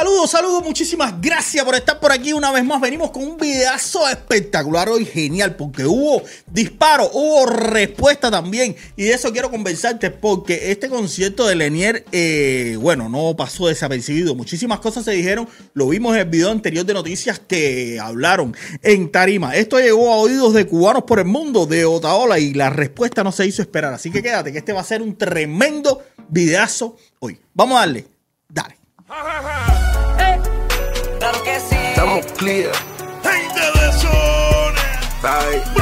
Saludos, saludos, muchísimas gracias por estar por aquí una vez más. Venimos con un videazo espectacular hoy, genial, porque hubo disparo, hubo respuesta también. Y de eso quiero conversarte, porque este concierto de Lenier, eh, bueno, no pasó desapercibido. Muchísimas cosas se dijeron, lo vimos en el video anterior de noticias que hablaron en Tarima. Esto llegó a oídos de cubanos por el mundo, de Otaola, y la respuesta no se hizo esperar. Así que quédate, que este va a ser un tremendo videazo hoy. Vamos a darle, dale. Que sí. Estamos clear. Gente de zona. Bye.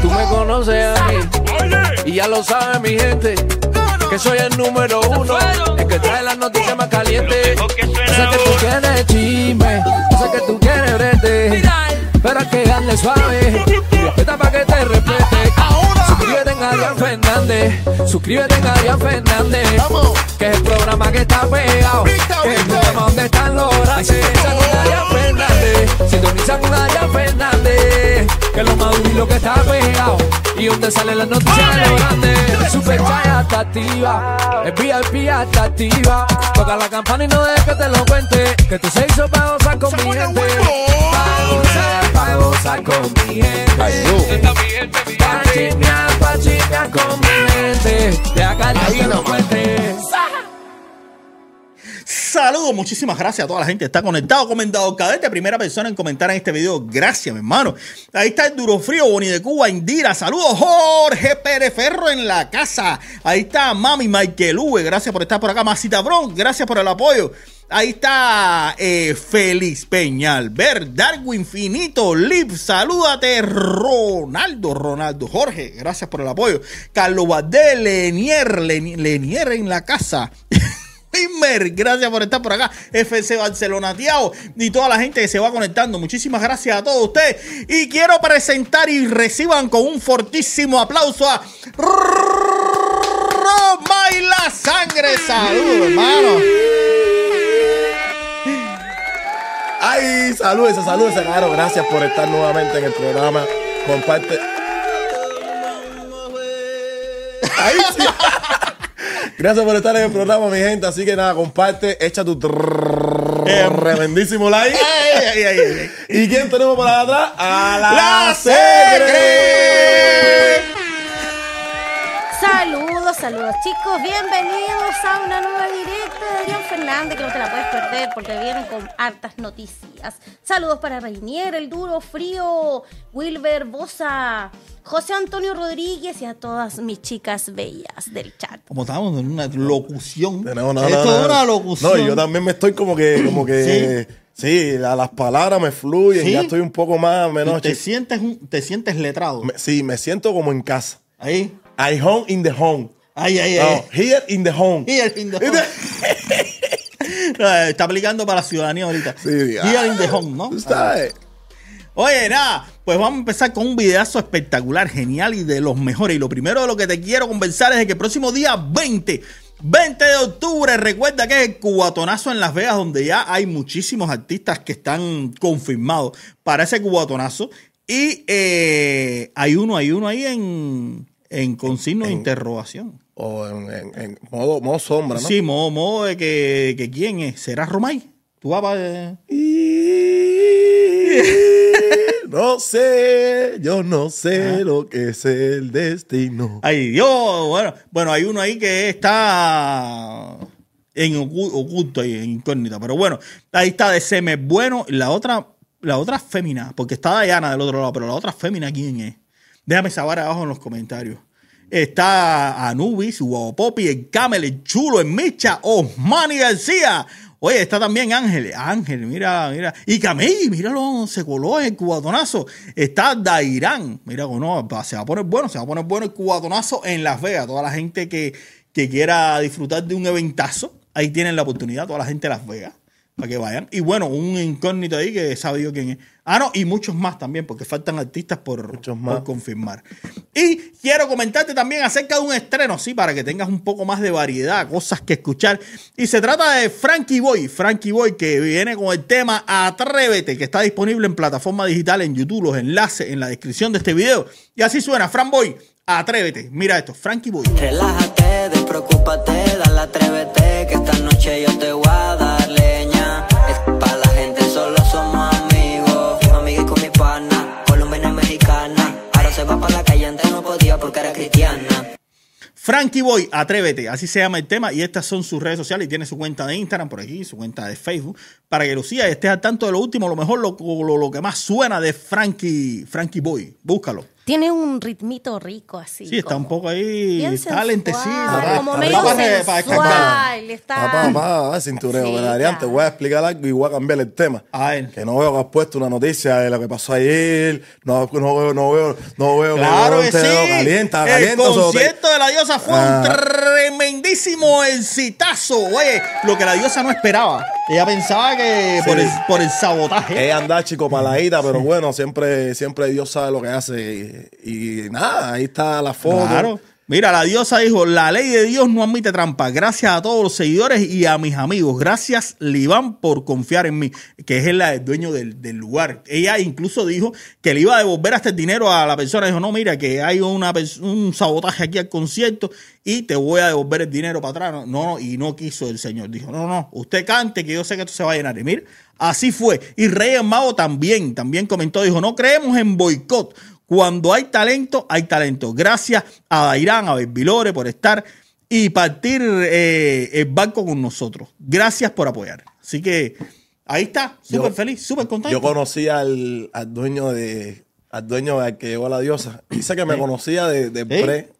Tú me conoces a mí Oye, y ya lo sabe mi gente. Que soy el número uno, el que trae las noticias más calientes. sé que tú ahora. quieres chisme, sé que tú quieres brete. Pero que darle suave, respeta para que te respete. Suscríbete en Adrián Fernández, suscríbete en Adrián Fernández. Que es el programa que está pegado, que es el programa donde están los grandes. Sintoniza con Adrián Fernández, sintoniza con Adrián Fernández. Que es lo más duro y lo que está pegado. Y donde salen las noticias de los grandes. Super Chat hasta activa, el VIP hasta activa. Toca la campana y no dejes que te lo cuente. Que tú se hizo para gozar con mi gente. Para gozar, para gozar con mi gente. Pa' chismear, pa' De acá. Saludos, muchísimas gracias a toda la gente que está conectado, comentado. Cadete, primera persona en comentar en este video. Gracias, mi hermano. Ahí está el Duro Frío, Boni de Cuba, Indira. Saludos, Jorge Pérez Ferro en la casa. Ahí está Mami Michael Uwe. Gracias por estar por acá. Masita Bron, gracias por el apoyo. Ahí está eh, Félix Peñal, Ver, Darwin Finito, Lip, salúdate, Ronaldo, Ronaldo, Jorge, gracias por el apoyo. Carlos Badé, Lenier, Len- Lenier en la casa. Gracias por estar por acá. FC Barcelona, Tiago y toda la gente que se va conectando. Muchísimas gracias a todos ustedes. Y quiero presentar y reciban con un fortísimo aplauso a Roma y la sangre. Saludos, hermano. Ay, saludos, saludos, claro. Gracias por estar nuevamente en el programa. Comparte. Ahí sí. Gracias por estar en el programa, mi gente. Así que nada, comparte, echa tu trrr- tremendísimo like. Ay, ay, ay, ay. ¿Y quién tenemos allá atrás? A la, ¡La Segre. Segre! Saludos, saludos chicos, bienvenidos a una nueva directa de Que no te la puedes perder porque vienen con hartas noticias. Saludos para Reinier, El Duro, Frío, Wilber, Bosa, José Antonio Rodríguez y a todas mis chicas bellas del chat. Como estábamos en una locución. Tenemos- no, no, Esto no, es una locución. No, yo también me estoy como que, como que, sí, la- las palabras me fluyen, Sí. ya estoy un poco más, menos. te sientes, te sientes letrado. me- sí, me siento como en casa. Ahí. I home in the home. Ay, ay, No, ay. here in the home. Here in the home. Está aplicando para la ciudadanía ahorita. Sí, Here in the home, ¿no? Oye, nada, pues vamos a empezar con un videazo espectacular, genial y de los mejores. Y lo primero de lo que te quiero conversar es de que el próximo día 20, 20 de octubre, recuerda que es el cubatonazo en Las Vegas, donde ya hay muchísimos artistas que están confirmados para ese cubatonazo. Y eh, hay uno, hay uno ahí en, en consigno de interrogación. O en, en- en modo, modo sombra, ¿no? Sí, modo, modo de que, que quién es. ¿Será Romay? ¿Tú vas para...? Y- No sé, yo no sé lo que es el destino. Ay, Dios, bueno, bueno, hay uno ahí que está en ocu- oculto ahí, en incógnita, pero bueno, ahí está de Seme bueno, la otra, la otra fémina, porque está Dayana del otro lado, pero la otra fémina, ¿quién es? Déjame saber abajo en los comentarios. Está Anubis, Popi, el Camel, el Chulo, el Micha, Osmani García. Oye, está también Ángel, Ángel, mira, mira. Y Camey, míralo, se coló en el cubatonazo. Está Dairán, mira, no, se va a poner bueno, se va a poner bueno el cubatonazo en Las Vegas. Toda la gente que, que quiera disfrutar de un eventazo, ahí tienen la oportunidad, toda la gente de Las Vegas, para que vayan. Y bueno, un incógnito ahí que sabe Dios quién es. Ah, no, y muchos más también, porque faltan artistas por, Muchos más. por confirmar. Y quiero comentarte también acerca de un estreno, sí, para que tengas un poco más de variedad, cosas que escuchar. Y se trata de Frankie Boy, Frankie Boy, que viene con el tema Atrévete, que está disponible en plataforma digital, en YouTube, los enlaces en la descripción de este video. Y así suena, Frank Boy, Atrévete. Mira esto, Frankie Boy. Relájate, despreocúpate, dale atrévete, que esta noche yo te voy por cara cristiana. Frankie Boy, atrévete, así se llama el tema y estas son sus redes sociales y tiene su cuenta de Instagram por aquí, su cuenta de Facebook, para que lo sigas, estés al tanto de lo último, lo mejor, lo, lo que más suena de Frankie, Frankie Boy, búscalo. Tiene un ritmito rico así. Sí, está un poco ahí, está lentecito. Como medio sensual. descargar. Está... Papá, papá, cintureo. Sí, Adrián, te voy a explicar algo y voy a cambiar el tema. A ver. Que no veo que has puesto una noticia de lo que pasó ayer. No, no veo, no veo, no veo Claro que te sí. calienta, el calienta. te- concierto de la diosa fue Ah. un tremendísimo exitazo. Oye, lo que la diosa no esperaba. Ella pensaba que Sí. por, el, por el sabotaje. Ella anda chico paladita, pero bueno, siempre, siempre Dios sabe lo que hace. Y, y nada, ahí está la foto. Claro. Mira, la diosa dijo, la ley de Dios no admite trampa. Gracias a todos los seguidores y a mis amigos. Gracias, Liván, por confiar en mí, que es el, dueño del, lugar. Ella incluso dijo que le iba a devolver hasta el dinero a la persona. Dijo, no, mira, que hay una, un sabotaje aquí al concierto y te voy a devolver el dinero para atrás. No, no, y no quiso el señor. Dijo, no, no, usted cante, que yo sé que esto se va a llenar. Mira, así fue. Y Rey Mago también, también comentó, dijo, no creemos en boicot. Cuando hay talento, hay talento. Gracias a Dairán, a Belvilore por estar y partir eh, el barco con nosotros. Gracias por apoyar. Así que ahí está, súper feliz, súper contento. Yo conocí al, al dueño de al dueño al que llegó a la diosa. Dice que me conocía de, de ¿Sí? pre.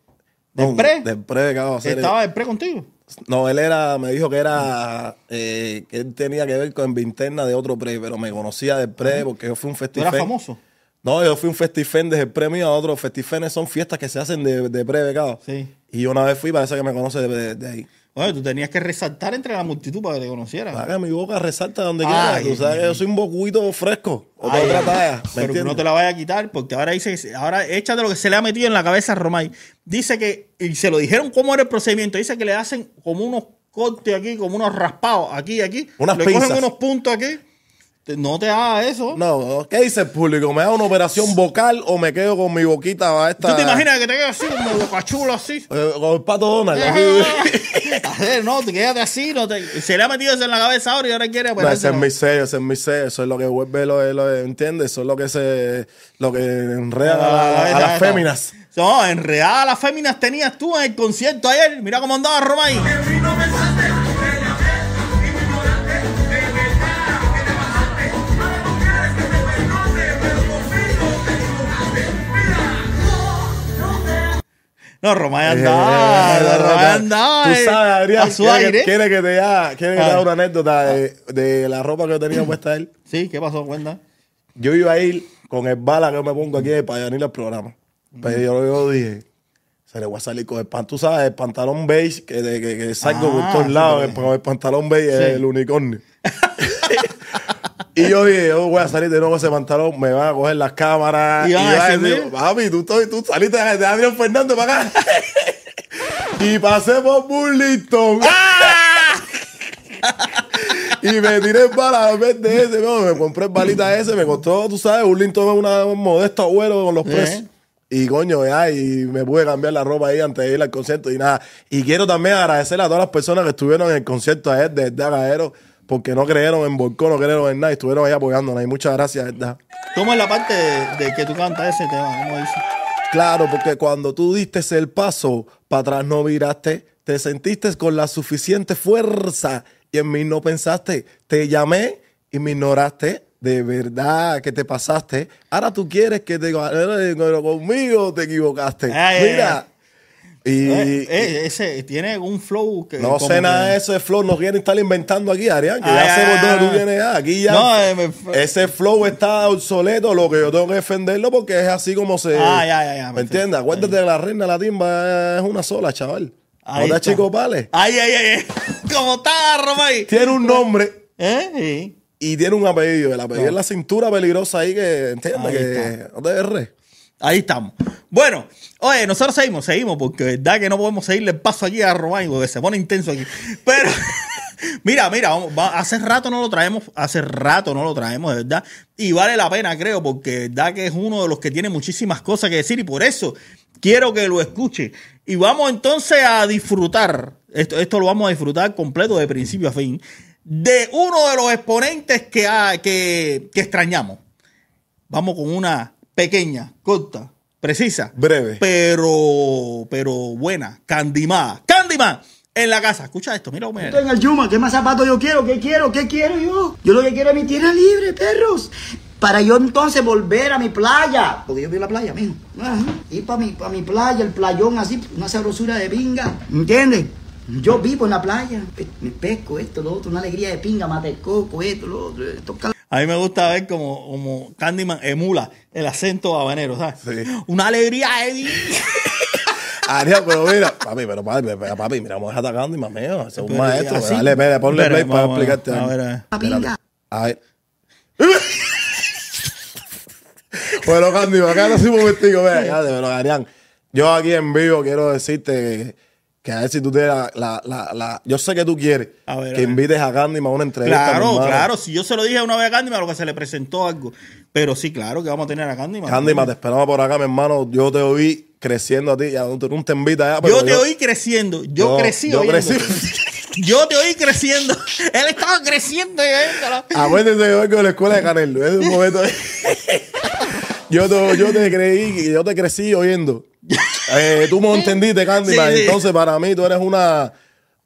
¿De No, pre? De pre, que acabo de hacer. Estaba el pre contigo. No, él era, me dijo que era, eh, que él tenía que ver con interna de otro pre, pero me conocía del pre porque yo fui un ¿Tú festival. eras famoso? No, yo fui un festifen desde el premio a otro. Festifenes son fiestas que se hacen de, de pre becado. Sí. Y yo una vez fui, parece que me conoce de, de- de ahí. Bueno, tú tenías que resaltar entre la multitud para que te conocieran. Haga mi boca resalta donde quiera. Tú sabes que yo soy un bocuito fresco. O Ay, otra talla. ¿Me pero que no te la vaya a quitar porque ahora dice, que- ahora échate lo que se le ha metido en la cabeza a Romay. Dice que, y se lo dijeron cómo era el procedimiento, dice que le hacen como unos cortes aquí, como unos raspados aquí y aquí. Unas le pinzas. cogen unos puntos aquí. No te hagas eso. No, ¿qué dice el público? ¿Me da una operación vocal o me quedo con mi boquita esta? ¿Tú te imaginas que te quedas así como boca chula así? Eh, con el pato Donald. A ver, no, te quedas así, no te- se le ha metido eso en la cabeza ahora y ahora quiere No, operarse, ese es no. mi sello, ese es mi sello. Eso es lo que vuelve, lo, lo ¿entiendes? Eso es lo que se, lo que enreda a, la- Ah, a las féminas. No, en real las féminas tenías tú en el concierto ayer. Mira cómo andaba Romay. No, Romay andaba. Eh, Romay andaba. Tú eh, sabes, Adrián, quiere quiere que te haga, quiere que te Ah. haga una anécdota de, de la ropa que tenía puesta él. Sí, ¿qué pasó? Cuenta. Yo iba a ir con el bala que me pongo aquí para venir al programa. Pero yo, yo dije, se le voy a salir con el pan. Tú sabes, el pantalón beige que, que, que salgo Ah, por todos sí, lados, porque- el, con el pantalón beige Sí. el unicornio. Y yo dije, yo voy a salir de nuevo con ese pantalón, me van a coger las cámaras. Y van a decir, papi, tú, tú saliste de Adrián Fernández para acá. y pasé por Burlington. Y me tiré el bala a vez de ese, no, me compré balita ese, me costó, tú sabes, Burlington es una- un modesto abuelo con los precios. Y coño, ya, y me pude cambiar la ropa ahí antes de ir al concierto y nada. Y quiero también agradecer a todas las personas que estuvieron en el concierto ayer de verdad, porque no creyeron en Volcón, no creyeron en nada, y estuvieron ahí apoyándonos. Y muchas gracias, verdad. ¿Cómo es la parte de, de que tú cantas ese tema? ¿Cómo dice? Claro, porque cuando tú diste el paso, para atrás no viraste, te sentiste con la suficiente fuerza y en mí no pensaste. Te llamé y me ignoraste. De verdad que te pasaste. Ahora tú quieres que te pero conmigo te equivocaste. Ay, ay, Mira. Y, Eh, eh, ese tiene un flow que. no sé nada que- de ese flow, no quieren estar inventando aquí, Arián, que ya sé por dónde tú vienes ya. Aquí ya. No, eh, me- ese flow está obsoleto, lo que yo tengo que defenderlo porque es así como se. Ah, ya, ya, ya, ¿Me entiendes? Acuérdate de la reina, la timba es una sola, chaval. Ahí ¿No está. chico Pale? Ay, ay, ay, ay. ¿Cómo está, Romay? Tiene un nombre ¿Eh? Sí. y tiene un apellido. El apellido No. es la cintura peligrosa ahí que, ¿entiendes? Ahí Que está. no te erres. Ahí estamos. Bueno, oye, nosotros seguimos, seguimos, porque verdad que no podemos seguirle el paso aquí a Romay, porque se pone intenso aquí. Pero, mira, mira, va- hace rato no lo traemos, hace rato no lo traemos, de verdad. Y vale la pena, creo, porque de verdad que es uno de los que tiene muchísimas cosas que decir y por eso quiero que lo escuche. Y vamos entonces a disfrutar, esto, esto lo vamos a disfrutar completo de principio a fin, de uno de los exponentes que, que, que extrañamos. Vamos con una pequeña, corta, precisa. Breve. Pero, pero buena. Candyman. Candyman. En la casa. Escucha esto, mira cómo es. Estoy en el Yuma, ¿qué más zapatos yo quiero? ¿Qué quiero? ¿Qué quiero yo? Yo lo que quiero es mi tierra libre, perros. Para yo entonces volver a mi playa. Porque yo vivo en la playa, mijo. Ajá. Ir para mi, pa' mi playa, el playón así, una sabrosura de pinga. ¿Entiendes? Yo vivo en la playa. Me pesco esto, lo otro, una alegría de pinga, mate el coco, esto, lo otro. Esto, cal- A mí me gusta ver como, como Candyman emula el acento habanero, ¿sabes? Sí. Una alegría, Eddie. Ariel, pero mira, papi, pero papi, papi, mira, vamos a estar atacando y más mío. Es un maestro. así. Dale, espera, ponle play para explicarte. A ver, a ver. A ver. bueno, Candy, acá no un momentico, vea, ya, pero Arián, yo aquí en vivo quiero decirte que, que a ver si tú tienes la, la, la, la- yo sé que tú quieres A ver, a que invites a Candy a una entrevista. Claro, claro. Si yo se lo dije una vez a Candyman, lo que se le presentó algo. Pero sí, claro que vamos a tener a Candyman. Candy, te esperamos por acá, mi hermano. Yo te oí creciendo a ti. Ya tú no te invitas pero Yo te oí creciendo. Yo No, crecí yo crecí. Yo te oí creciendo. Él estaba creciendo y yo vengo de la escuela de Canelo. Es un momento. yo, te, yo te creí, y yo te crecí oyendo. Eh, tú me entendiste, Candyman. Sí, sí. Entonces, para mí, tú eres una,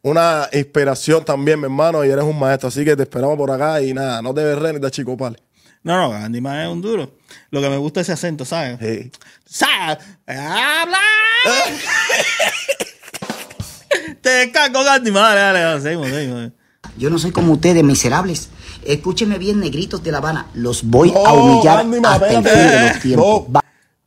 una inspiración también, mi hermano, y eres un maestro. Así que te esperamos por acá y nada, no te berres ni te chicopales. No, no, Candyman es un duro. Lo que me gusta es ese acento, ¿sabes? Sí. ¿Sabes? ¡Habla! Te descargo, Candyman. Dale, dale, dale. Seguimos, seguimos. Yo no soy como ustedes, miserables. Escúchenme bien, negritos de La Habana. Los voy a humillar Candyman, hasta el fin de los tiempos. No.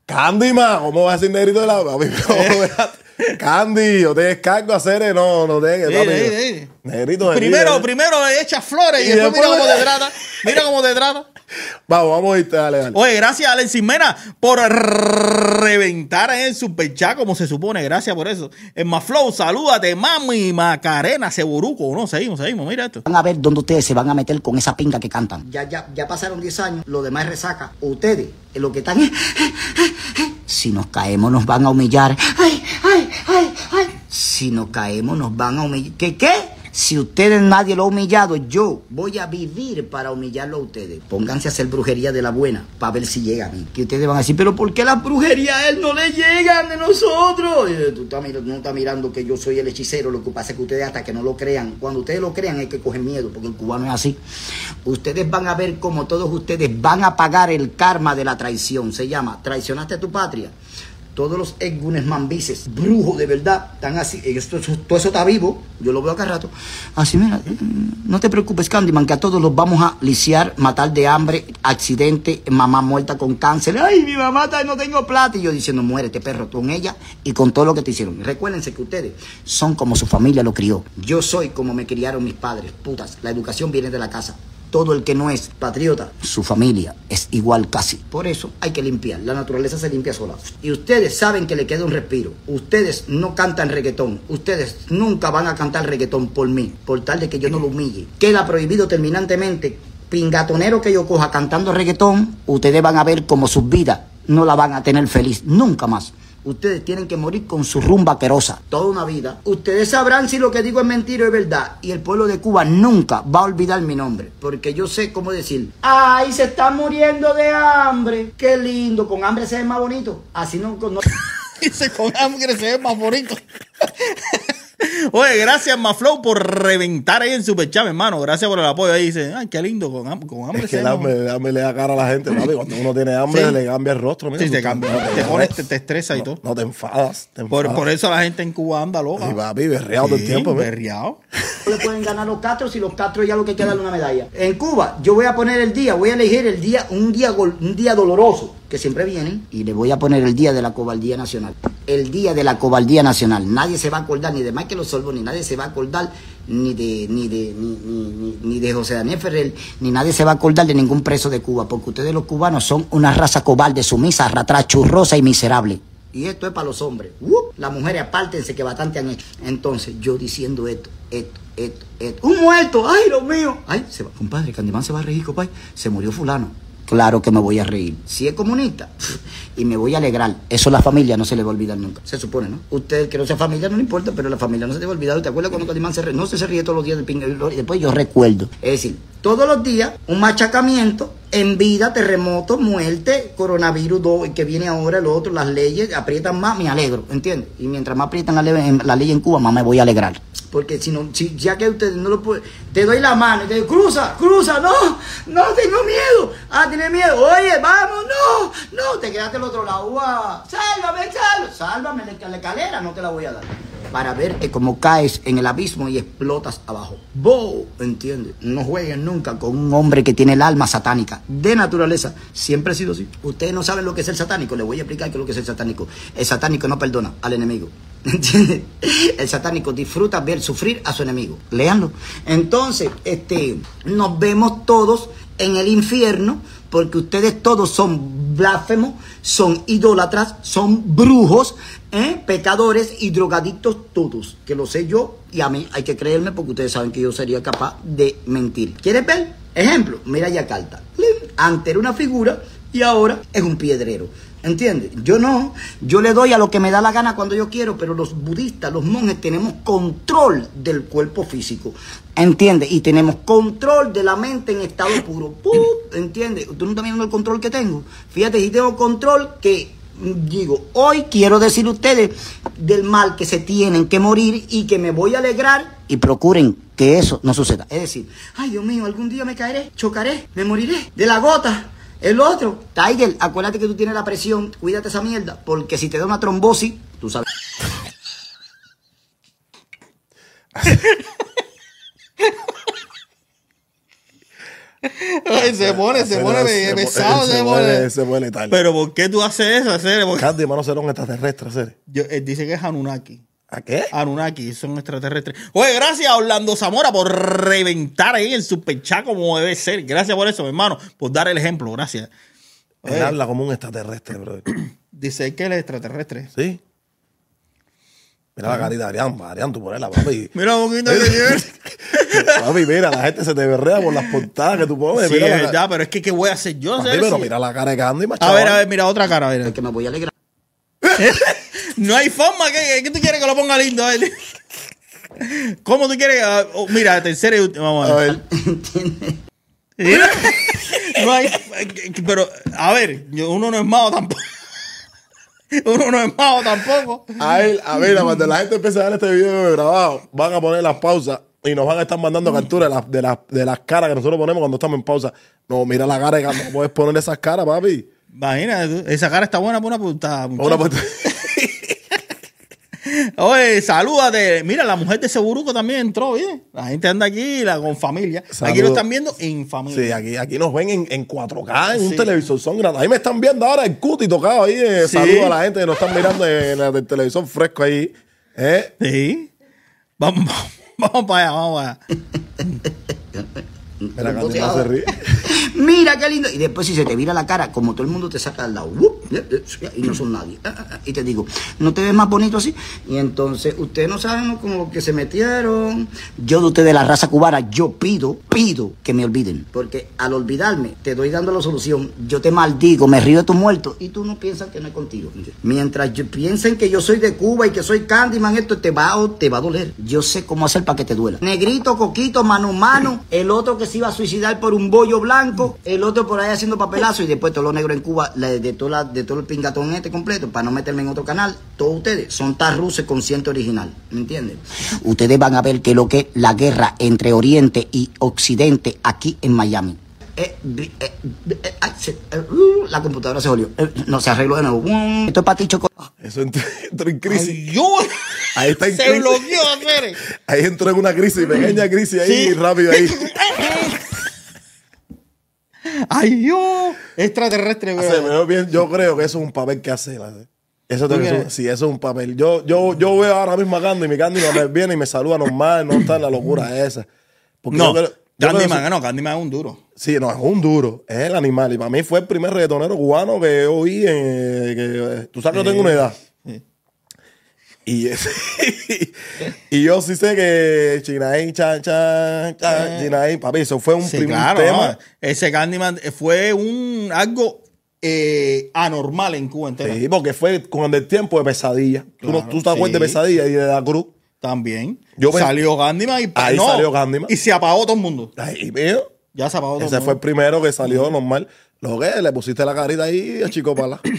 Candyman, ¿cómo vas a decir negrito de la espérate. Candy, yo te descargo a hacer, no, no te Sí, papi. sí, sí. Negrito de Primero, primero le echa flores y, Y después, mira cómo te trata. Mira cómo te trata. Vamos, vamos a irte, dale, dale. Oye, gracias Alexis Mena por reventar en el superchat como se supone. Gracias por eso. En Maflow, salúdate, mami, Macarena, Seguruco. No, seguimos, seguimos. Mira esto. Van a ver dónde ustedes se van a meter con esa pinga que cantan. Ya, ya, ya pasaron 10 años, lo demás es resaca. Ustedes, eh, lo que están es... Si nos caemos nos van a humillar. Ay, ay, ay, ay. Si nos caemos nos van a humillar. ¿Qué qué? Si ustedes nadie lo ha humillado, yo voy a vivir para humillarlo a ustedes. Pónganse a hacer brujería de la buena para ver si llega a mí. Que ustedes van a decir, pero ¿por qué las brujerías a él no le llegan de nosotros? Eh, Tú no estás mirando que yo soy el hechicero. Lo que pasa es que ustedes hasta que no lo crean, cuando ustedes lo crean hay que coger miedo, porque el cubano es así. Ustedes van a ver como todos ustedes van a pagar el karma de la traición. Se llama, traicionaste a tu patria. Todos los egunes mambises, brujos de verdad, están así. Todo eso está vivo. Yo lo veo acá rato. Así, mira, mm, no te preocupes, Candyman, que a todos los vamos a lisiar, matar de hambre, accidente, mamá muerta con cáncer. Ay, mi mamá no tengo plata. Y yo diciendo, muérete, perro, con ella y con todo lo que te hicieron. Recuérdense que ustedes son como su familia lo crió. Yo soy como me criaron mis padres. Putas, la educación viene de la casa. Todo el que no es patriota, su familia es igual casi. Por eso hay que limpiar. La naturaleza se limpia sola. Y ustedes saben que le queda un respiro. Ustedes no cantan reggaetón. Ustedes nunca van a cantar reggaetón por mí, por tal de que yo no lo humille. Queda prohibido terminantemente. Pingatonero que yo coja cantando reggaetón, ustedes van a ver como sus vidas no la van a tener feliz. Nunca más. Ustedes tienen que morir con su rumba querosa. Toda una vida. Ustedes sabrán si lo que digo es mentira o es verdad. Y el pueblo de Cuba nunca va a olvidar mi nombre. Porque yo sé cómo decir. ¡Ay, se está muriendo de hambre! ¡Qué lindo! Con hambre se ve más bonito. Así no... no- Dice con hambre se ve más bonito. Oye, gracias Maflow por reventar ahí en Superchat, hermano. Gracias por el apoyo. Ahí dice, ay, qué lindo, con, con hambre Es que el hambre, el hambre le da cara a la gente, papi. Cuando uno tiene hambre, Sí. le cambia el rostro. Mira, Sí, te cambia. Te pones, te, te estresa y no, todo. No te enfadas. Te Por, enfadas. por eso la gente en Cuba anda loca. Y papi, berreado todo el tiempo. berreado. No le pueden ganar los Castros si los Castros ya lo que hay que darle una medalla. En Cuba, yo voy a poner el día, voy a elegir el día, un día, gol- un día doloroso, que siempre vienen, y le voy a poner el día de la cobardía nacional. El día de la cobardía nacional. Nadie se va a acordar ni de Michael Osorbo, ni nadie se va a acordar ni de, ni de, ni, de José Daniel Ferrer, ni nadie se va a acordar de ningún preso de Cuba, porque ustedes los cubanos son una raza cobarde, sumisa, ratrachurrosa y miserable. Y esto es para los hombres. ¡Uh! Las mujeres apártense que bastante han hecho. Entonces, yo diciendo esto, esto, esto, esto. ¡Un muerto! ¡Ay, Dios mío! ¡Ay, se va! Compadre, Candimán se va a reír, compadre. Se murió fulano. Claro que me voy a reír. Si es comunista, y me voy a alegrar. Eso a la familia no se le va a olvidar nunca. Se supone, ¿no? Usted que no sea familia no le importa, pero la familia no se te va a olvidar. ¿Te acuerdas cuando Candimán se ríe? No se, se ríe todos los días del pinga y después yo recuerdo. Es decir, todos los días un machacamiento En vida, terremoto, muerte, coronavirus, do- que viene ahora, el otro, las leyes, aprietan más, me alegro, ¿entiendes? Y mientras más aprietan la, ley- la ley en Cuba, más me voy a alegrar. Porque si no, si, ya que ustedes no lo pueden, te doy la mano y te digo, cruza, cruza, no, no tengo miedo. Ah, tienes miedo, oye, vamos, no, no, te quedaste al otro lado, guau, sálvame, sálvame, sálvame la escalera, no te la voy a dar. Para ver cómo caes en el abismo y explotas abajo. ¡Bo! ¿Entiendes? No jueguen nunca con un hombre que tiene el alma satánica. De naturaleza. Siempre ha sido así. Ustedes no saben lo que es el satánico. Les voy a explicar qué es lo que es el satánico. El satánico no perdona al enemigo. ¿Entiendes? El satánico disfruta ver sufrir a su enemigo. Léanlo. Entonces, este, nos vemos todos en el infierno porque ustedes todos son blasfemos, son idólatras, son brujos, ¿eh? pecadores y drogadictos todos, que lo sé yo y a mí hay que creerme porque ustedes saben que yo sería capaz de mentir. ¿Quieres ver? Ejemplo, mira Yakarta. Antes era una figura y ahora es un piedrero. ¿Entiendes? Yo no, yo le doy a lo que me da la gana cuando yo quiero, pero los budistas, los monjes, tenemos control del cuerpo físico. ¿Entiendes? Y tenemos control de la mente en estado puro. ¿Entiendes? ¿Tú no estás viendo el control que tengo? Fíjate, si tengo control que digo, hoy quiero decir a ustedes del mal que se tienen que morir y que me voy a alegrar y procuren que eso no suceda. Es decir, ay Dios mío, algún día me caeré, chocaré, me moriré de la gota. El otro, Tiger, acuérdate que tú tienes la presión, cuídate esa mierda, porque si te da una trombosis, tú sabes. Ay, se pone, se pone Se pesado, se se pone- se pone letal. Pero ¿por qué tú haces eso? Hacer? Porque- Candy, hermano, será un extraterrestre, hacer. Yo- él dice que es Anunnaki. ¿A qué? Anunnaki, son extraterrestres. Oye, gracias a Orlando Zamora por reventar ahí el superchat como debe ser. Gracias por eso, mi hermano, por dar el ejemplo. Gracias. Él habla como un extraterrestre, bro. Dice que él es extraterrestre. ¿Sí? Mira la carita de Arián, Arián, tú ponela, papi. Mira un poquito de nivel. papi, mira, la gente se te berrea por las portadas que tú pones. Sí, mira es la, verdad, pero es que ¿qué voy a hacer yo? Papi, hacer pero si- mira la cara de Candy, macho. A ver, a ver, mira otra cara. mira. que me voy a alegrar. No hay forma. ¿Qué, qué tú quieres que lo ponga lindo a él? ¿Cómo tú quieres? ah, oh, mira, tercera y última. Vamos A a ver. ver, Mira. No hay. Pero, a ver, yo- uno no es mago tampoco. Uno no es mago tampoco. a él, a ver, cuando la gente empiece a ver este video grabado, van a poner las pausas y nos van a estar mandando capturas de las, de, las, de las caras que nosotros ponemos cuando estamos en pausa. No, mira la cara no puedes poner esas caras, papi. Imagínate, tú, esa cara está buena para una puta. Una. Oye, salúdate. Mira, la mujer de Seguruco también entró, ¿bien? La gente anda aquí la, con familia. Aquí lo están viendo en familia. Sí, aquí, aquí nos ven en, en 4K, en un televisor son grandes. Ahí me están viendo ahora el cuti tocado ahí. Eh, Sí. Saludos a la gente que nos están mirando en el televisor fresco ahí. ¿Eh? Sí. Vamos, vamos para allá, vamos para allá. Mira, no se ríe. Mira qué lindo. Y después si se te vira la cara, como todo el mundo te saca al lado. Y no son nadie. Ah, ah, ah. Y te digo, ¿no te ves más bonito así? Y entonces, ustedes no saben con lo que se metieron. Yo de ustedes, la raza cubana, yo pido, pido que me olviden. Porque al olvidarme, te doy dando la solución. Yo te maldigo, me río de tu muerto. Y tú no piensas que no es contigo. Mientras yo, piensen que yo soy de Cuba y que soy Candyman, esto te va, te va a doler. Yo sé cómo hacer para que te duela. Negrito, coquito, mano mano. El otro que se iba a suicidar por un bollo blanco. El otro por ahí haciendo papelazo. Y después todos los negros en Cuba, la- de, toda la- de todo el pingatón este completo, para no meterme en otro canal. Todos ustedes son tarruces consciente original. ¿Me entienden? Ustedes van a ver que lo que es la guerra entre Oriente y Occidente aquí en Miami. Eh, eh, eh, uh, la computadora se volvió. No, se arregló de nuevo. Mm, Esto es para ti, Choco. Eso entró, entró en crisis. Ay, yo. Ahí está en Se crisis. bloqueó. Ahí entró en una crisis, pequeña crisis ahí, Sí. rápido ahí. Ay, yo. Extraterrestre, bro. yo, bien- yo creo que eso es un papel que hacer. ¿sabes? Eso ¿Tú tiene que ser- crees? sí, eso es un papel. Yo, yo, yo veo ahora mismo a Candy y mi Candy me viene y me saluda normal, no está en la locura esa. Porque No, yo creo- Candyman, no, Candyman es un duro. Sí, no, es un duro, es el animal. Y para mí fue el primer reggaetonero cubano que yo oí en. que- tú sabes que yo tengo una edad. Y, y yo sí sé que Chinaí, chan, chan, chan, Chinaí, papi, eso fue un Sí, primer claro. tema. ¿no? Ese Candyman fue un algo eh, anormal en Cuba entera. Sí, porque fue con el tiempo de pesadilla. tú, Claro, tú te acuerdas sí. de pesadilla y de la cruz. También. Yo salió Candyman y Ahí salió Candyman. Y se apagó todo el mundo. Ay, mío. Ya se apagó todo. Ese el fue el mundo. primero que salió normal. Lo que le pusiste la carita ahí a Chico Pala.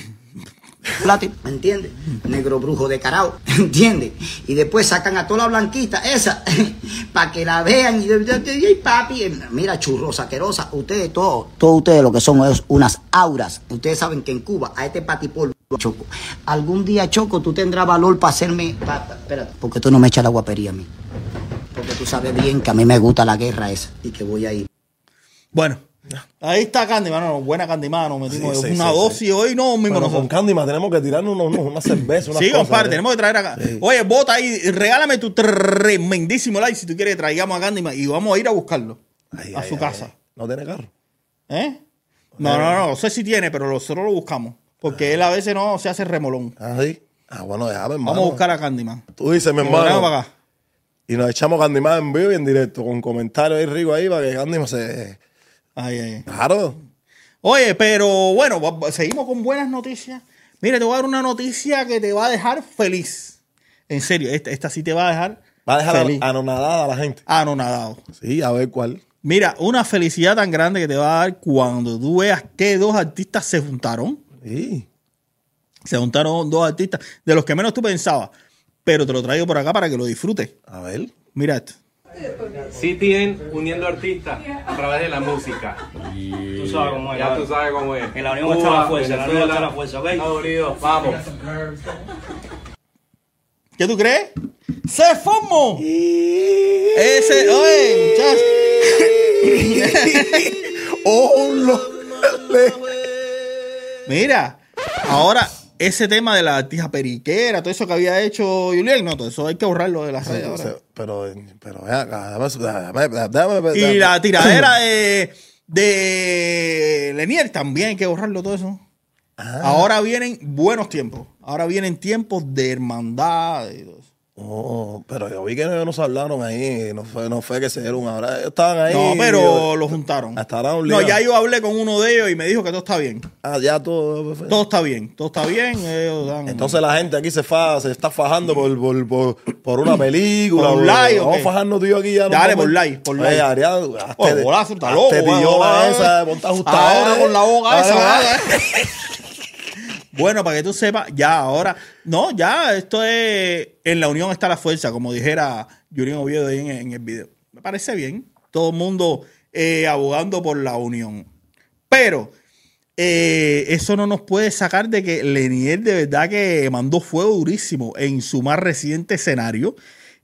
¿me entiendes? Negro brujo de carao, ¿entiendes? Y después sacan a toda la blanquita, esa, para que la vean y, y- papi, eh, mira, churro, saquerosa, ustedes todos, todos ustedes lo que son es unas auras. Ustedes saben que en Cuba, a este patipol, Choco, algún día, Choco, tú tendrás valor para hacerme, pa- pa- espérate, porque tú no me echas la guapería a mí. Porque tú sabes bien que a mí me gusta la guerra esa y que voy a ir. Bueno, ahí está Candyman. No, buena Candyman. Nos metimos Sí, sí, una sí, dosis hoy. No, mismo Pero con. Candyman tenemos que tirarnos unos- una cerveza, una Sí, compadre, tenemos que traer acá. Oye, bota ahí, regálame tu tremendísimo like si tú quieres que traigamos a Candyman y vamos a ir a buscarlo a su casa. No tiene carro. ¿Eh? No, no, no, no sé si tiene, pero nosotros lo buscamos. Porque él a veces no se hace remolón. Ah, sí. Ah, bueno, mi hermano. Vamos a buscar a Candyman. Tú dices, mi hermano. para acá. Y nos echamos Candyman en vivo y en directo, con comentarios ahí rico ahí para que Candyman se. Ay, ay. Claro. Oye, pero bueno, seguimos con buenas noticias. Mire, te voy a dar una noticia que te va a dejar feliz. En serio, esta, esta sí te va a dejar Va a dejar feliz. anonadada a la gente. anonadado. Sí, a ver cuál. Mira, una felicidad tan grande que te va a dar cuando tú veas que dos artistas se juntaron. Sí. Se juntaron dos artistas de los que menos tú pensabas. Pero te lo traigo por acá para que lo disfrutes. A ver. Mira esto. CTN uniendo artistas a través de la música. Tú sabes cómo es. Ya tú sabes cómo es. En la unión está la fuerza, en la unión está la fuerza, ¿ok? Estados Unidos, vamos. ¿Qué tú crees? ¡Se formó! Ese, oye, muchacho. ¡Oh, lo- le- Mira, ahora ese tema de la artista periquera, todo eso que había hecho Julián, no, todo eso hay que borrarlo de las redes ahora. Pero, pero, dame, dame- Y la tiradera de, de Lenier también hay que borrarlo todo eso. Ah. Ahora vienen buenos tiempos. Ahora vienen tiempos de hermandad. y todo eso. Oh, pero yo vi que ellos no se hablaron ahí. No fue, no fue que se dieron. Ahora estaban ahí. No, pero lo juntaron. Un No, ya yo hablé con uno de ellos y me dijo que todo está bien. Ah, ya todo. Todo está bien, todo está bien. ellos dan- Entonces la gente aquí se, fa, se está fajando por, por, por, por una película. ¿Por un o Vamos a fajarnos tú y yo aquí ya. no Dale, vamos. por live, por Oye, live. Arián, Oh, hazte de- golazo, está loco, bueno, yola bueno. esa, ponte ajustadora. Con la boca esa. Bueno, para que tú sepas, ya ahora, no, ya esto es, en la unión está la fuerza, como dijera Julián Oviedo ahí en, el video. Me parece bien, todo el mundo eh, abogando por la unión. Pero eh, eso no nos puede sacar de que Lenier de verdad que mandó fuego durísimo en su más reciente escenario.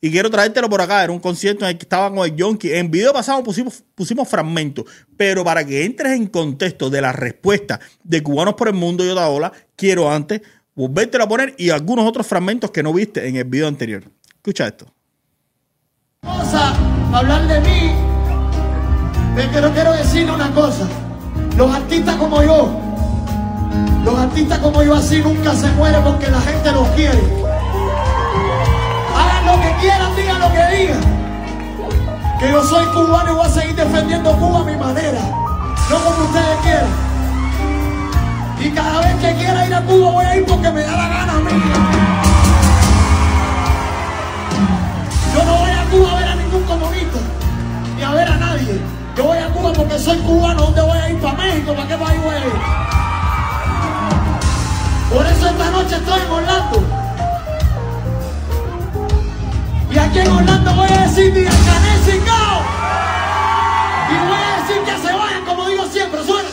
Y quiero traértelo por acá. Era un concierto en el que estaba con el Yonki. En video pasado pusimos, pusimos fragmentos. Pero para que entres en contexto de la respuesta de Cubanos por el Mundo y otra ola, quiero antes volvértelo a poner y algunos otros fragmentos que no viste en el video anterior. Escucha esto. hablar de mí, pero quiero decirle una cosa. Los artistas como yo, los artistas como yo así nunca se mueren porque la gente los quiere. Quieran, digan lo que digan. Que yo soy cubano y voy a seguir defendiendo Cuba a mi manera, no como ustedes quieren. Y cada vez que quiera ir a Cuba voy a ir porque me da la gana a mí. Yo no voy a Cuba a ver a ningún comunista, ni a ver a nadie. Yo voy a Cuba porque soy cubano. ¿Dónde voy a ir? ¿Para México? ¿Para qué país voy a ir? Por eso esta noche estoy en Orlando. Aquí en Orlando voy a decir Diga Canesi Go. Y voy a decir que se vayan, como digo siempre. Suena.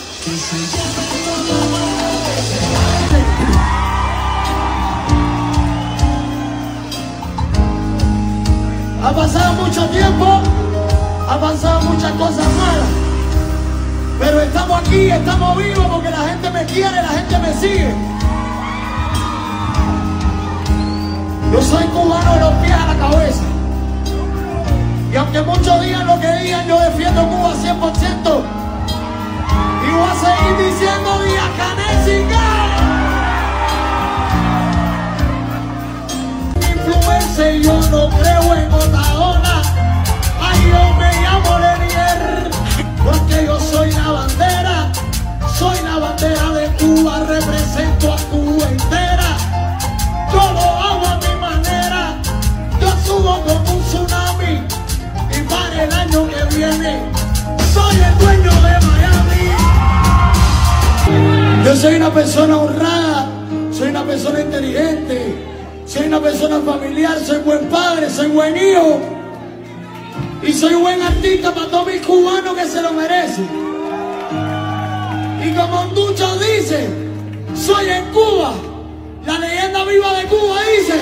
Ha pasado mucho tiempo, ha pasado muchas cosas malas. Pero estamos aquí, estamos vivos porque la gente me quiere, la gente me sigue. Yo soy cubano de los pies a la cabeza. Y aunque muchos digan lo que digan, yo defiendo Cuba 100%. Y voy a seguir diciendo Díaz Soy una persona honrada, soy una persona inteligente, soy una persona familiar, soy buen padre, soy buen hijo. Y soy buen artista para todos mis cubanos que se lo merecen. Y como Ducho dice, soy en Cuba. La leyenda viva de Cuba dice.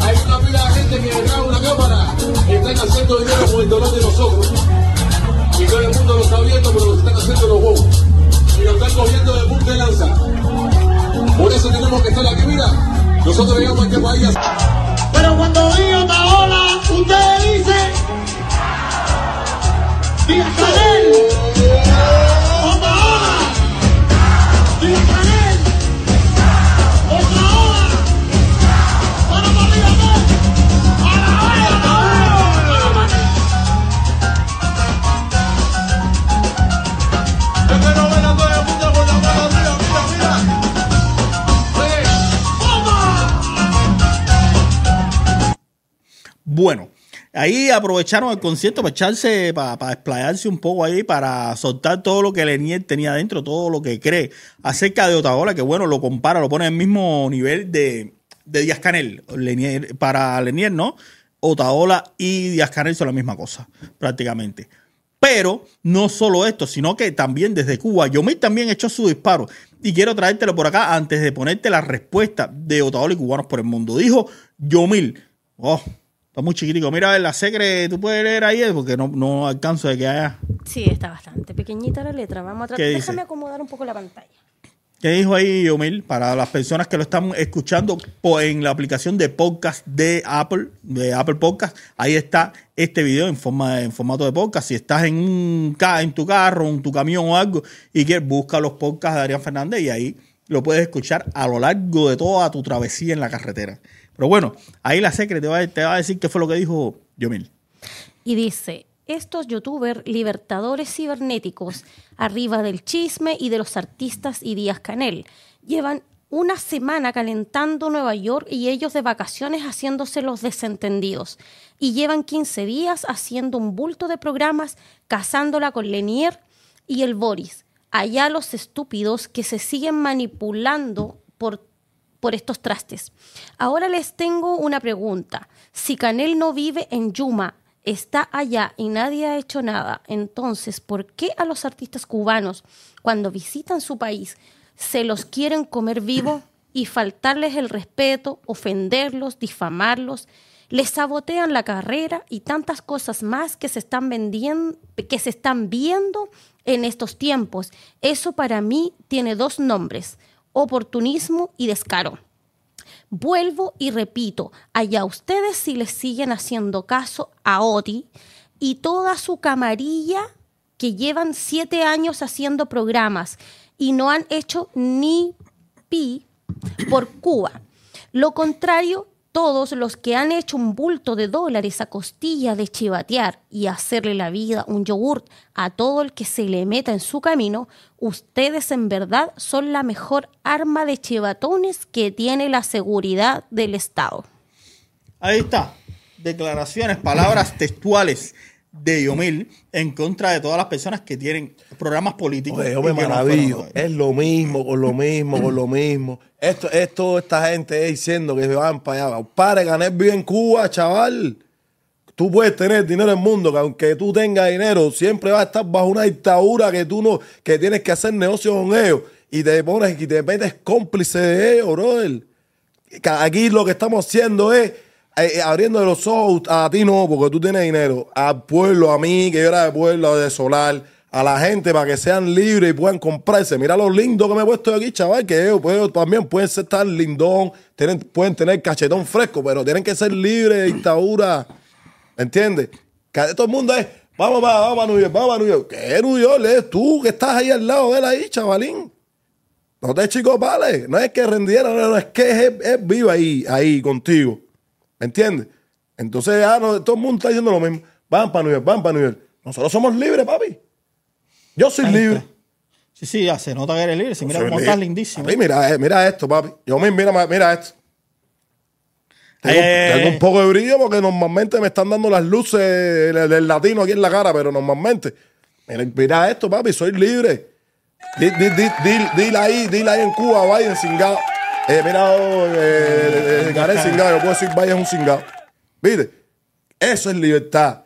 Hay una pila de gente que graba una cámara y están haciendo dinero con el dolor de nosotros. Todo el mundo lo está viendo, pero lo están haciendo los bobos. Y lo están cogiendo de punta de lanza. Por eso tenemos que estar aquí, mira. Nosotros llegamos a este país. Pero cuando digo Taola, ustedes dicen. Díaz Canel. Ahí aprovecharon el concierto para echarse, para, explayarse un poco ahí, para soltar todo lo que Lenier tenía dentro, todo lo que cree acerca de Otaola, que bueno, lo compara, lo pone al mismo nivel de, de Díaz Canel. Para Lenier, ¿no? Otaola y Díaz Canel son la misma cosa, prácticamente. Pero no solo esto, sino que también desde Cuba, Yomil también echó su disparo. Y quiero traértelo por acá antes de ponerte la respuesta de Otaola y Cubanos por el Mundo. Dijo Yomil, oh, está muy chiquitico. Mira, la secre, tú puedes leer ahí, porque no, no alcanzo de que haya. Sí, está bastante pequeñita la letra. Vamos a ¿Qué tratar. dice? Déjame acomodar un poco la pantalla. ¿Qué dijo ahí Yomil? Para las personas que lo están escuchando en la aplicación de podcast de Apple, de Apple Podcast, ahí está este video en forma en formato de podcast. Si estás en un en tu carro, en tu camión o algo y quieres busca los podcasts de Adrián Fernández y ahí lo puedes escuchar a lo largo de toda tu travesía en la carretera. Pero bueno, ahí la secre te va, te va a decir qué fue lo que dijo Yomil. Y dice, estos youtubers libertadores cibernéticos, arriba del chisme y de los artistas y Díaz Canel, llevan una semana calentando Nueva York y ellos de vacaciones haciéndose los desentendidos. Y llevan 15 días haciendo un bulto de programas, casándola con Lenier y el Boris. Allá los estúpidos que se siguen manipulando por por estos trastes. Ahora les tengo una pregunta. Si Canel no vive en Yuma, está allá y nadie ha hecho nada, entonces, ¿por qué a los artistas cubanos, cuando visitan su país, se los quieren comer vivo y faltarles el respeto, ofenderlos, difamarlos? Les sabotean la carrera y tantas cosas más que se están vendiendo, que se están viendo en estos tiempos. Eso para mí tiene dos nombres oportunismo y descaro. Vuelvo y repito, allá ustedes si les siguen haciendo caso a Oti y toda su camarilla que llevan siete años haciendo programas y no han hecho ni pi por Cuba. Lo contrario, todos los que han hecho un bulto de dólares a costilla de chivatear y hacerle la vida un yogurt a todo el que se le meta en su camino, ustedes en verdad son la mejor arma de chivatones que tiene la seguridad del Estado. Ahí está. Declaraciones, palabras textuales de Yomil en contra de todas las personas que tienen programas políticos. Oye, yo me maravillo. Es lo mismo, con lo mismo, con lo mismo. Esto esta gente diciendo que se van para allá. Para ganar bien en Cuba, chaval. Tú puedes tener dinero en el mundo, que aunque tú tengas dinero, siempre vas a estar bajo una dictadura que tú no, que tienes que hacer negocios con ellos. Y te pones y te metes cómplice de ellos, brother. Aquí lo que estamos haciendo es eh, eh, abriendo los ojos a ti no, porque tú tienes dinero, al pueblo, a mí, que yo era de pueblo, de solar, a la gente para que sean libres y puedan comprarse. Mira lo lindo que me he puesto aquí, chaval, que ellos, ellos también pueden ser tan lindón, tienen, pueden tener cachetón fresco, pero tienen que ser libres de dictadura. ¿Entiendes? Que todo el mundo es, vamos, va, vamos a New York, vamos a New York. ¿Qué New York? Es tú que estás ahí al lado de él ahí, chavalín. No te chico, vale. No es que rendiera, no, no, es que es, es viva ahí, ahí contigo. ¿Me entiendes? Entonces, ah, no, todo el mundo está diciendo lo mismo. Van para New York, van para New York. Nosotros somos libres, papi. Yo soy libre. Sí, sí, ya se nota que eres libre. Sí, mira cómo estás lindísimo. Papi, mira, eh, mira esto, papi. Yo me mira, mira esto. Tengo, Eh. tengo un poco de brillo porque normalmente me están dando las luces del, latino aquí en la cara, pero normalmente. Mira, mira esto, papi, soy libre. Di- di- di- di- Dile ahí, dile ahí en Cuba, Biden cingado. Eh, mira, oh, eh, eh, Gareth cingado, yo puedo decir Biden es un cingado. ¿Viste? Eso es libertad.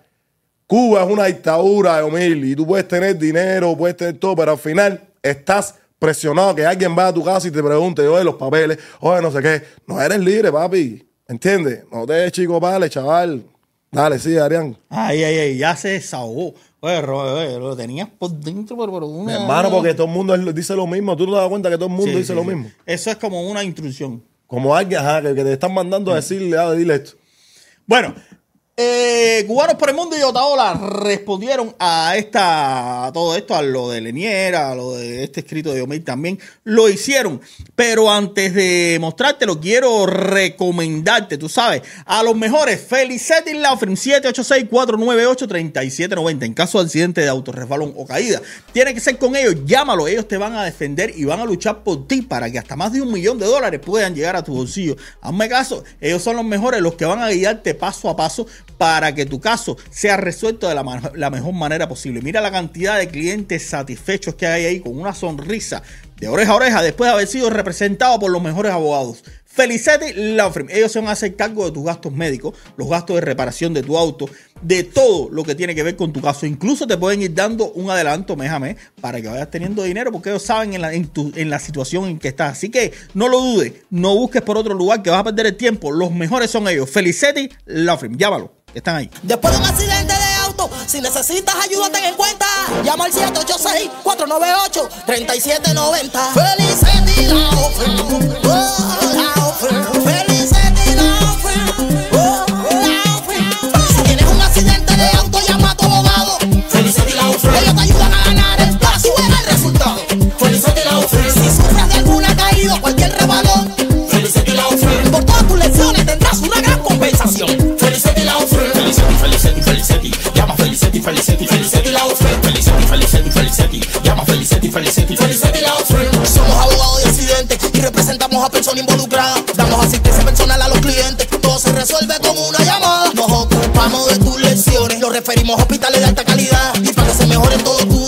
Cuba es una dictadura, Omil, y tú puedes tener dinero, puedes tener todo, pero al final estás presionado que alguien va a tu casa y te pregunte, oye, los papeles, oye, no sé qué. No eres libre, papi. ¿Entiendes? No te des chico, vale, chaval. Dale, sí, Arián. Ay, ay, ay, ya se desahogó. Oye, lo tenías por dentro, pero, pero una... Hermano, porque todo el mundo dice lo mismo. Tú no te das cuenta que todo el mundo Sí, dice sí, lo sí. mismo. Eso es como una instrucción. Como alguien, ajá, que, que te están mandando a decirle, ah, dile esto. Bueno, eh, Cubanos por el Mundo y Otaola respondieron a esta todo esto, a lo de Leniera, a lo de este escrito de Omar también, lo hicieron. Pero antes de mostrártelo, quiero recomendarte, tú sabes, a los mejores, Felicity Laufren 786-498-3790. En caso de accidente de autorresbalón o caída, tiene que ser con ellos, llámalo, ellos te van a defender y van a luchar por ti para que hasta más de un millón de dólares puedan llegar a tu bolsillo. Hazme caso, ellos son los mejores, los que van a guiarte paso a paso para que tu caso sea resuelto de la, mejor manera posible. Mira la cantidad de clientes satisfechos que hay ahí con una sonrisa de oreja a oreja después de haber sido representado por los mejores abogados. Felicity Law. Ellos se van a hacer cargo de tus gastos médicos, los gastos de reparación de tu auto, de todo lo que tiene que ver con tu caso. Incluso te pueden ir dando un adelanto mes a mes para que vayas teniendo dinero porque ellos saben en la, situación en que estás. Así que no lo dudes, no busques por otro lugar que vas a perder el tiempo. Los mejores son ellos. Felicity Law. Llámalo, estestán ahí. Después de un accidente de auto, si necesitas ayuda, ten en cuenta. Llama al 786-498-3790. Felicity Felicity, Felicity Law Firm. Felicity, Felicity, Felicity. Llama Felicity, Felicity, Felicity Law Firm. Somos abogados de accidentes y representamos a personas involucradas. Damos asistencia personal a los clientes. Todo se resuelve con una llamada. Nos ocupamos de tus lesiones. Los referimos a hospitales de alta calidad. Y para que se mejoren todos tus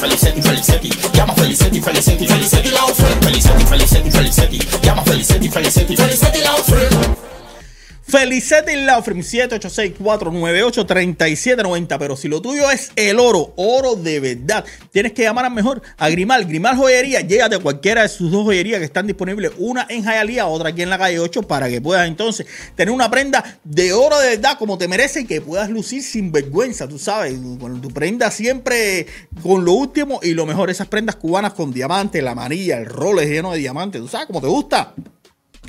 Felicity, Felicity. Llama Felicity, Felicity, Felicity Law Firm. Felicity, Felicity, Felicity. Llama Felicity, Felicity, Felicity Law Firm. Felicity Law Firm 786-498-3790. Pero si lo tuyo es el oro, oro de verdad, tienes que llamar a mejor a Grimal. Grimal Joyería, llégate a cualquiera de sus dos joyerías que están disponibles, una en Hialeah, otra aquí en la calle 8, para que puedas entonces tener una prenda de oro de verdad como te merece y que puedas lucir sin vergüenza, tú sabes, con tu prenda siempre con lo último y lo mejor, esas prendas cubanas con diamantes, la amarilla, el rol es lleno de diamantes, tú sabes, como te gusta.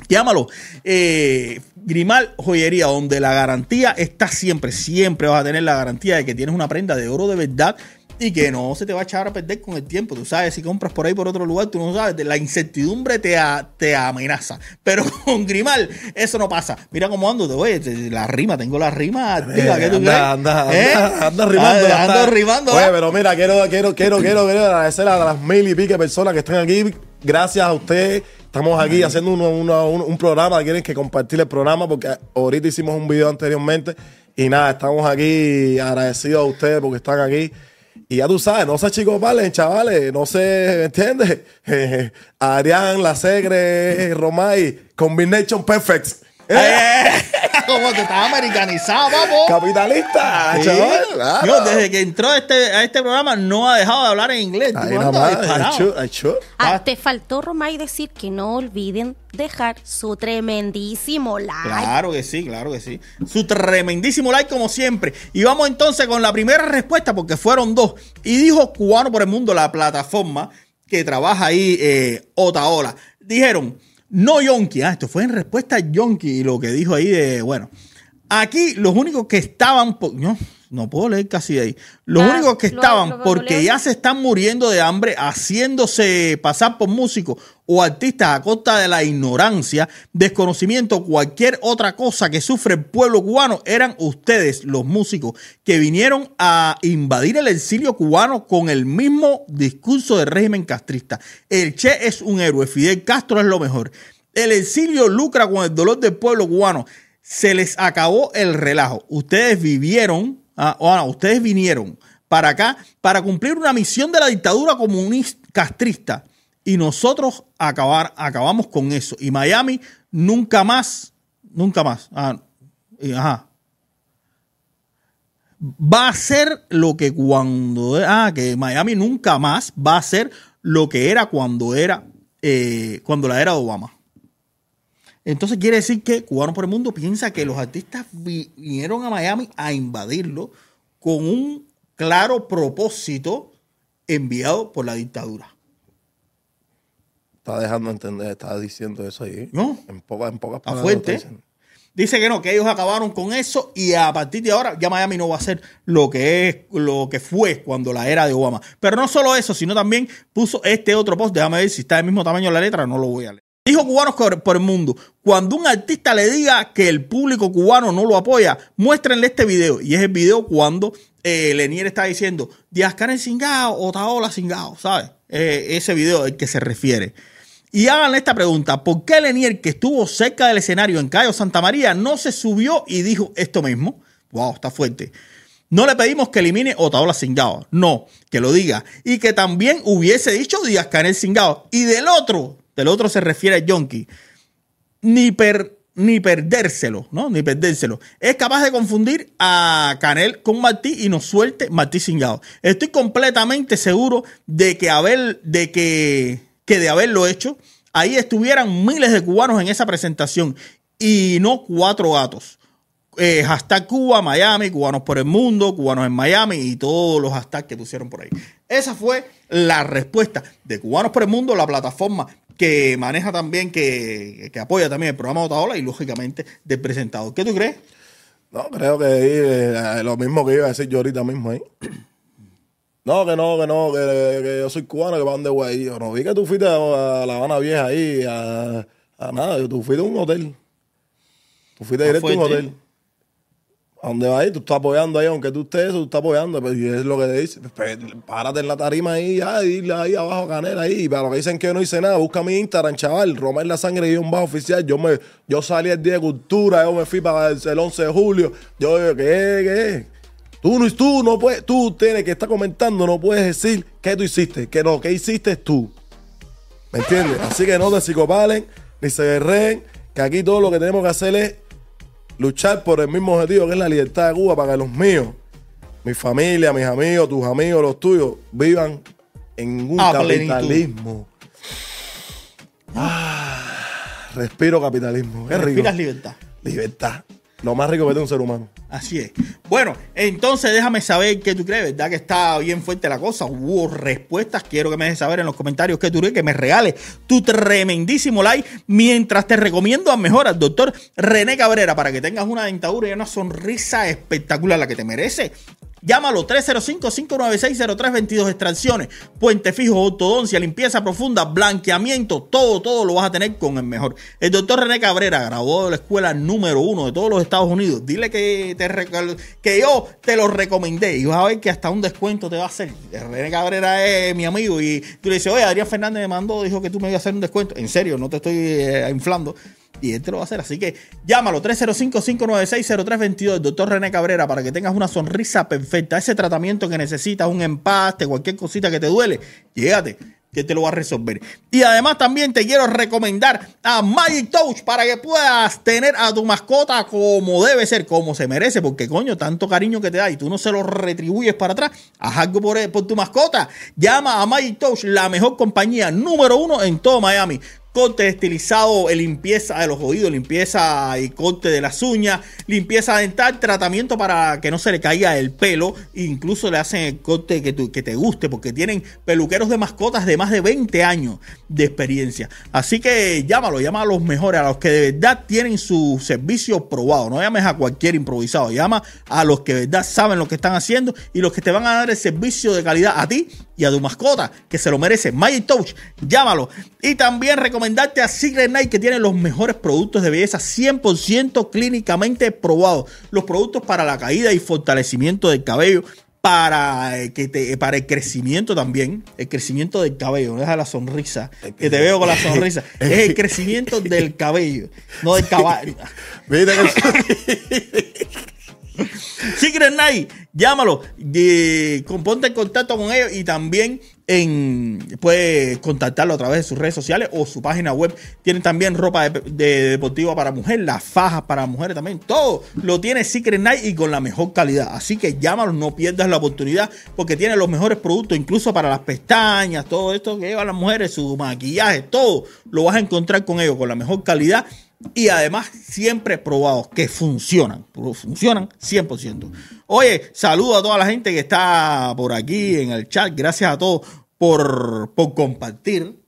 Llámalo. Eh, Grimal Joyería, donde la garantía está siempre, siempre vas a tener la garantía de que tienes una prenda de oro de verdad y que no se te va a echar a perder con el tiempo. Tú sabes, si compras por ahí por otro lugar, tú no sabes, la incertidumbre te, a- te amenaza. Pero con Grimal eso no pasa. Mira cómo ando, te voy, la rima, tengo la rima activa. ¿qué tú anda, anda, ¿Eh? anda, anda rimando. Ah, Ando rimando. Oye, ¿ah? pero mira, quiero, quiero, quiero, quiero, quiero agradecer a las mil y pique personas que están aquí. Gracias a ustedes. Estamos aquí haciendo uno- uno- un, un programa. Quieren que compartir el programa porque ahorita hicimos un video anteriormente. Y nada, estamos aquí agradecidos a ustedes porque están aquí. Y ya tú sabes, no sé chicos, vale, chavales, no sé, ¿me entiendes? Arián, La Segre, Romay, Combination Perfect. Eh, como que estás americanizado, papo. Capitalista, Sí. chaval. claro. Yo, desde que entró a este, a este programa no ha dejado de hablar en inglés. Ahí should. Ah, te faltó, Romay, decir que no olviden dejar su tremendísimo like. Claro que sí, claro que sí. Su tremendísimo like como siempre. Y vamos entonces con la primera respuesta porque fueron dos. Y dijo Cubano por el Mundo, la plataforma que trabaja ahí, eh, Otaola. Dijeron, no Yonki. Ah, esto fue en respuesta a Yonki y lo que dijo ahí de, bueno. Aquí los únicos que estaban, no, no puedo leer casi de ahí. Los Ah, únicos que lo- estaban lo- lo porque ya se están muriendo de hambre, haciéndose pasar por músicos o artistas a costa de la ignorancia, desconocimiento, cualquier otra cosa que sufre el pueblo cubano, eran ustedes, los músicos, que vinieron a invadir el exilio cubano con el mismo discurso del régimen castrista. El Che es un héroe, Fidel Castro es lo mejor. El exilio lucra con el dolor del pueblo cubano. Se les acabó el relajo. Ustedes vivieron, ah, o, ah, ustedes vinieron para acá para cumplir una misión de la dictadura comunista castrista. Y nosotros acabar, acabamos con eso. Y Miami nunca más, nunca más. ah, ajá. Va a ser lo que cuando. Ah, que Miami nunca más va a ser lo que era cuando era. eh, cuando la era Obama. Entonces quiere decir que Cubano por el Mundo piensa que los artistas vi- vinieron a Miami a invadirlo con un claro propósito enviado por la dictadura. Está dejando entender, está diciendo eso ahí. No. En, poca- en pocas palabras. fuerte. Dice que no, que ellos acabaron con eso y a partir de ahora ya Miami no va a ser lo que es, lo que fue cuando la era de Obama. Pero no solo eso, sino también puso este otro post. Déjame ver si está del mismo tamaño la letra, no lo voy a leer. Dijo cubanos por por el mundo, cuando un artista le diga que el público cubano no lo apoya, muéstrenle este video. Y es el video cuando eh, Lenier está diciendo, Díaz Canel Singao o Taola Singao, ¿sabes? Eh, ese video al que se refiere. Y hagan esta pregunta, ¿por qué Lenier, que estuvo cerca del escenario en Cayo Santa María, no se subió y dijo esto mismo? Wow, está fuerte. No le pedimos que elimine Otaola Singao, no, que lo diga. Y que también hubiese dicho Díaz Canel Singao. Y del otro, del otro se refiere a Yonki, ni, per- ni perdérselo, ¿no? Ni perdérselo. Es capaz de confundir a Canel con Martí y nos suelte Martí Singao. Estoy completamente seguro de que haber, de que, que de haberlo hecho, ahí estuvieran miles de cubanos en esa presentación y no cuatro gatos. Eh, hashtag Cuba, Miami, cubanos por el mundo, cubanos en Miami y todos los hashtags que pusieron por ahí. Esa fue la respuesta de Cubanos por el Mundo, la plataforma que maneja también, que, que apoya también el programa Otaola y lógicamente del presentador. ¿Qué tú crees? No, creo que eh, lo mismo que iba a decir yo ahorita mismo ahí. No, que no, que no, que, que yo soy cubano, que para dónde voy ahí. Yo no vi que tú fuiste a, a La Habana Vieja ahí, a, a nada, tú fuiste a un hotel. Tú fuiste Ah, directo a un hotel. ¿A dónde vas ahí? Tú estás apoyando ahí, aunque tú estés eso, tú estás apoyando. Pues, y es lo que te dice. Pues, párate en la tarima ahí, ya, y ahí abajo a Canela ahí. Para los que dicen que yo no hice nada, busca mi Instagram, chaval. Romar la sangre y un bajo oficial. Yo me, yo salí el día de cultura, yo me fui para el, el 11 de julio. Yo, ¿qué, qué? Tú no, tú no puedes, tú tienes que estar comentando, no puedes decir qué tú hiciste, que no, qué hiciste tú. ¿Me entiendes? Así que no te psicopalen, ni se guerreen, que aquí todo lo que tenemos que hacer es luchar por el mismo objetivo que es la libertad de Cuba para que los míos, mi familia, mis amigos, tus amigos, los tuyos, vivan en un A plenitud. capitalismo. Ah, respiro capitalismo. Qué rico. Respiras libertad. Libertad. Lo más rico que tiene un ser humano. Así es. Bueno, entonces déjame saber qué tú crees, ¿verdad? Que está bien fuerte la cosa. Hubo respuestas. Quiero que me dejes saber en los comentarios qué tú crees, que me regales tu tremendísimo like mientras te recomiendo a mejor al doctor René Cabrera para que tengas una dentadura y una sonrisa espectacular, la que te merece. Llámalo 305-596-0322 extracciones, puente fijo, ortodoncia, limpieza profunda, blanqueamiento, todo, todo lo vas a tener con el mejor. El doctor René Cabrera, graduado de la escuela número uno de todos los Estados Unidos. Dile que, te, que yo te lo recomendé y vas a ver que hasta un descuento te va a hacer. René Cabrera es mi amigo y tú le dices, oye, Adrián Fernández me mandó, dijo que tú me ibas a hacer un descuento. En serio, no te estoy eh, inflando. Y él te lo va a hacer. Así que llámalo 305-596-0322, el doctor René Cabrera, para que tengas una sonrisa perfecta. Ese tratamiento que necesitas, un empaste, cualquier cosita que te duele, llégate, que te lo va a resolver. Y además también te quiero recomendar a Magic Touch para que puedas tener a tu mascota como debe ser, como se merece, porque coño, tanto cariño que te da y tú no se lo retribuyes para atrás, haz algo por, por tu mascota. Llama a Magic Touch, la mejor compañía número uno en todo Miami. Corte estilizado, eh, limpieza de los oídos, limpieza y corte de las uñas, limpieza dental, tratamiento para que no se le caiga el pelo, incluso le hacen el corte que, tú- que te guste, porque tienen peluqueros de mascotas de más de 20 años de experiencia. Así que llámalo, llama a los mejores, a los que de verdad tienen su servicio probado. No llames a cualquier improvisado, llama a los que de verdad saben lo que están haciendo y los que te van a dar el servicio de calidad a ti y a tu mascota, que se lo merece. Magic Touch, llámalo. Y también recomendarte a Secret Night, que tiene los mejores productos de belleza 100% clínicamente probados. Los productos para la caída y fortalecimiento del cabello. Para, eh, que te, para el crecimiento también, el crecimiento del cabello, no deja la sonrisa, que te veo con la sonrisa, es el crecimiento del cabello, no del caballo. Que- Secret Night, llámalo, eh, con- ponte en contacto con ellos y también en, puedes contactarlo a través de sus redes sociales o su página web. Tienen también ropa de, de- deportiva para mujer, las fajas para mujeres también, todo lo tiene Secret Night y con la mejor calidad. Así que llámalo, no pierdas la oportunidad porque tiene los mejores productos, incluso para las pestañas, todo esto que llevan las mujeres, su maquillaje, todo lo vas a encontrar con ellos con la mejor calidad y además siempre probados que funcionan, funcionan 100%. Oye, saludo a toda la gente que está por aquí en el chat, gracias a todos por, por compartir.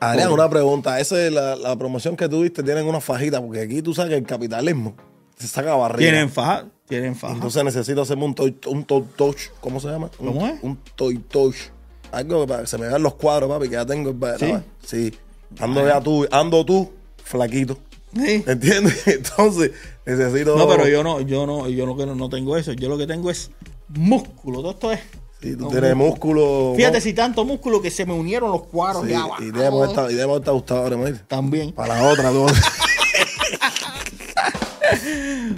Adrián, Por- una pregunta. Esa es la, la promoción que tuviste, tienen una fajita, porque aquí tú sabes que el capitalismo se saca barriga. Tienen faja, tienen faja. Entonces necesito hacerme un toy, un toy touch. ¿Cómo se llama? Un- ¿Cómo es? Un toy touch. Algo para que se me vean los cuadros, papi, que ya tengo. ¿Sí? Sí. Ando ya tú, ando tú, flaquito. ¿Entiendes? Entonces, necesito. No, pero yo no, yo no, yo no, que no, no tengo eso. Yo lo que tengo es músculo. Todo esto es. Sí, tú no, tienes músculo. Fíjate si tanto músculo que se me unieron los cuadros Sí, de abajo. y debemos estar, y debemos estar gustadores, mate. También. Para la otra, tú.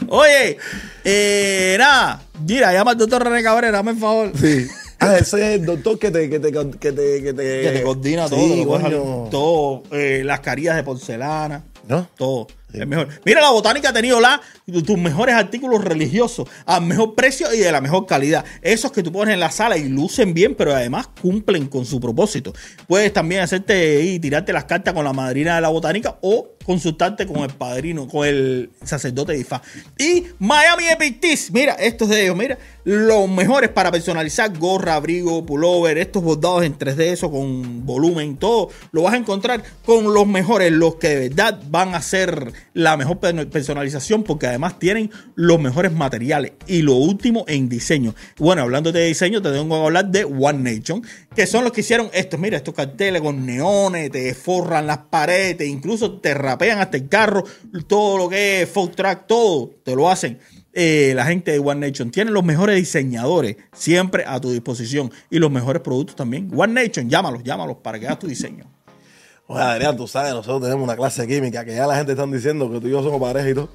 Oye, eh, nada, mira, llama al doctor René Cabrera, hazme el favor. Sí. Ah, ese es el doctor que te, que te, que te, que te, Que te coordina todo, Sí, coño. todo, eh, las carillas de porcelana, ¿No? todo. Es mejor. Mira, la botánica ha tenido la, tus mejores artículos religiosos al mejor precio y de la mejor calidad. Esos que tú pones en la sala y lucen bien, pero además cumplen con su propósito. Puedes también hacerte y tirarte las cartas con la madrina de la botánica o consultarte con el padrino, con el sacerdote de Ifá. Y Miami Epic Tees, mira, estos de ellos, mira, los mejores para personalizar gorra, abrigo, pullover, estos bordados en 3D, eso con volumen, todo, lo vas a encontrar con los mejores, los que de verdad van a ser la mejor per- personalización porque además tienen los mejores materiales y lo último en diseño. Bueno, hablando de diseño, te tengo que hablar de One Nation, que son los que hicieron estos, mira, estos carteles con neones, te forran las paredes, incluso te rapean hasta el carro, todo lo que es folk track, todo te lo hacen. eh, la gente de One Nation tiene los mejores diseñadores siempre a tu disposición y los mejores productos también. One Nation, llámalos, llámalos para que hagas tu diseño. Oye, Adrián, tú sabes, nosotros tenemos una clase de química que ya la gente está diciendo que tú y yo somos pareja y todo.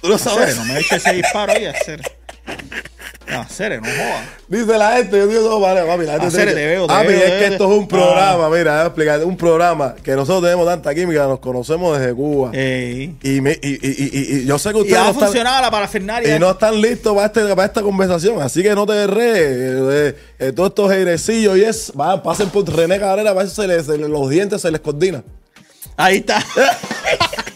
¿Tú lo sabes? No me eches ese disparo ahí, hacer. No, hacer, no jodas. Dice la gente, yo digo somos pareja, papi. La gente dice, te veo, te papi, veo, es te que veo. esto es un Ah. programa, mira, voy a explicar, un programa que nosotros tenemos tanta química, nos conocemos desde Cuba. Ey. Y, me- y, y, y- y- y yo sé que Y ustedes ha no funcionado la parafernalia. y no están listos para, este, para esta conversación, así que no te rees. eh, eh, eh, todos estos airecillos y es, va, pasen por René Cabrera, para eso se les- se les- los dientes se les coordinan. Ahí está.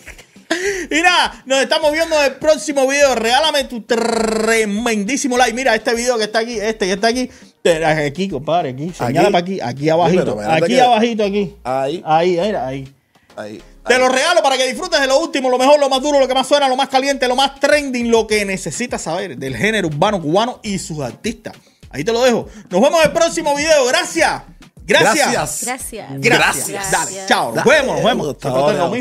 Y nada, nos estamos viendo en el próximo video. Regálame tu tremendísimo like. Mira, este video que está aquí, este que está aquí. te- Aquí, compadre, aquí. Señala Aquí. para aquí, aquí abajito. Aquí que- abajito, aquí. Ahí. Ahí, mira, ahí. Ahí. Te lo regalo para que disfrutes de lo último, lo mejor, lo más duro, lo que más suena, lo más caliente, lo más trending, lo que necesitas saber del género urbano cubano y sus artistas. Ahí te lo dejo. Nos vemos en el próximo video. Gracias. Gracias. Gracias. Gracias. Gracias. Dale, chao. Nos vemos, nos vemos.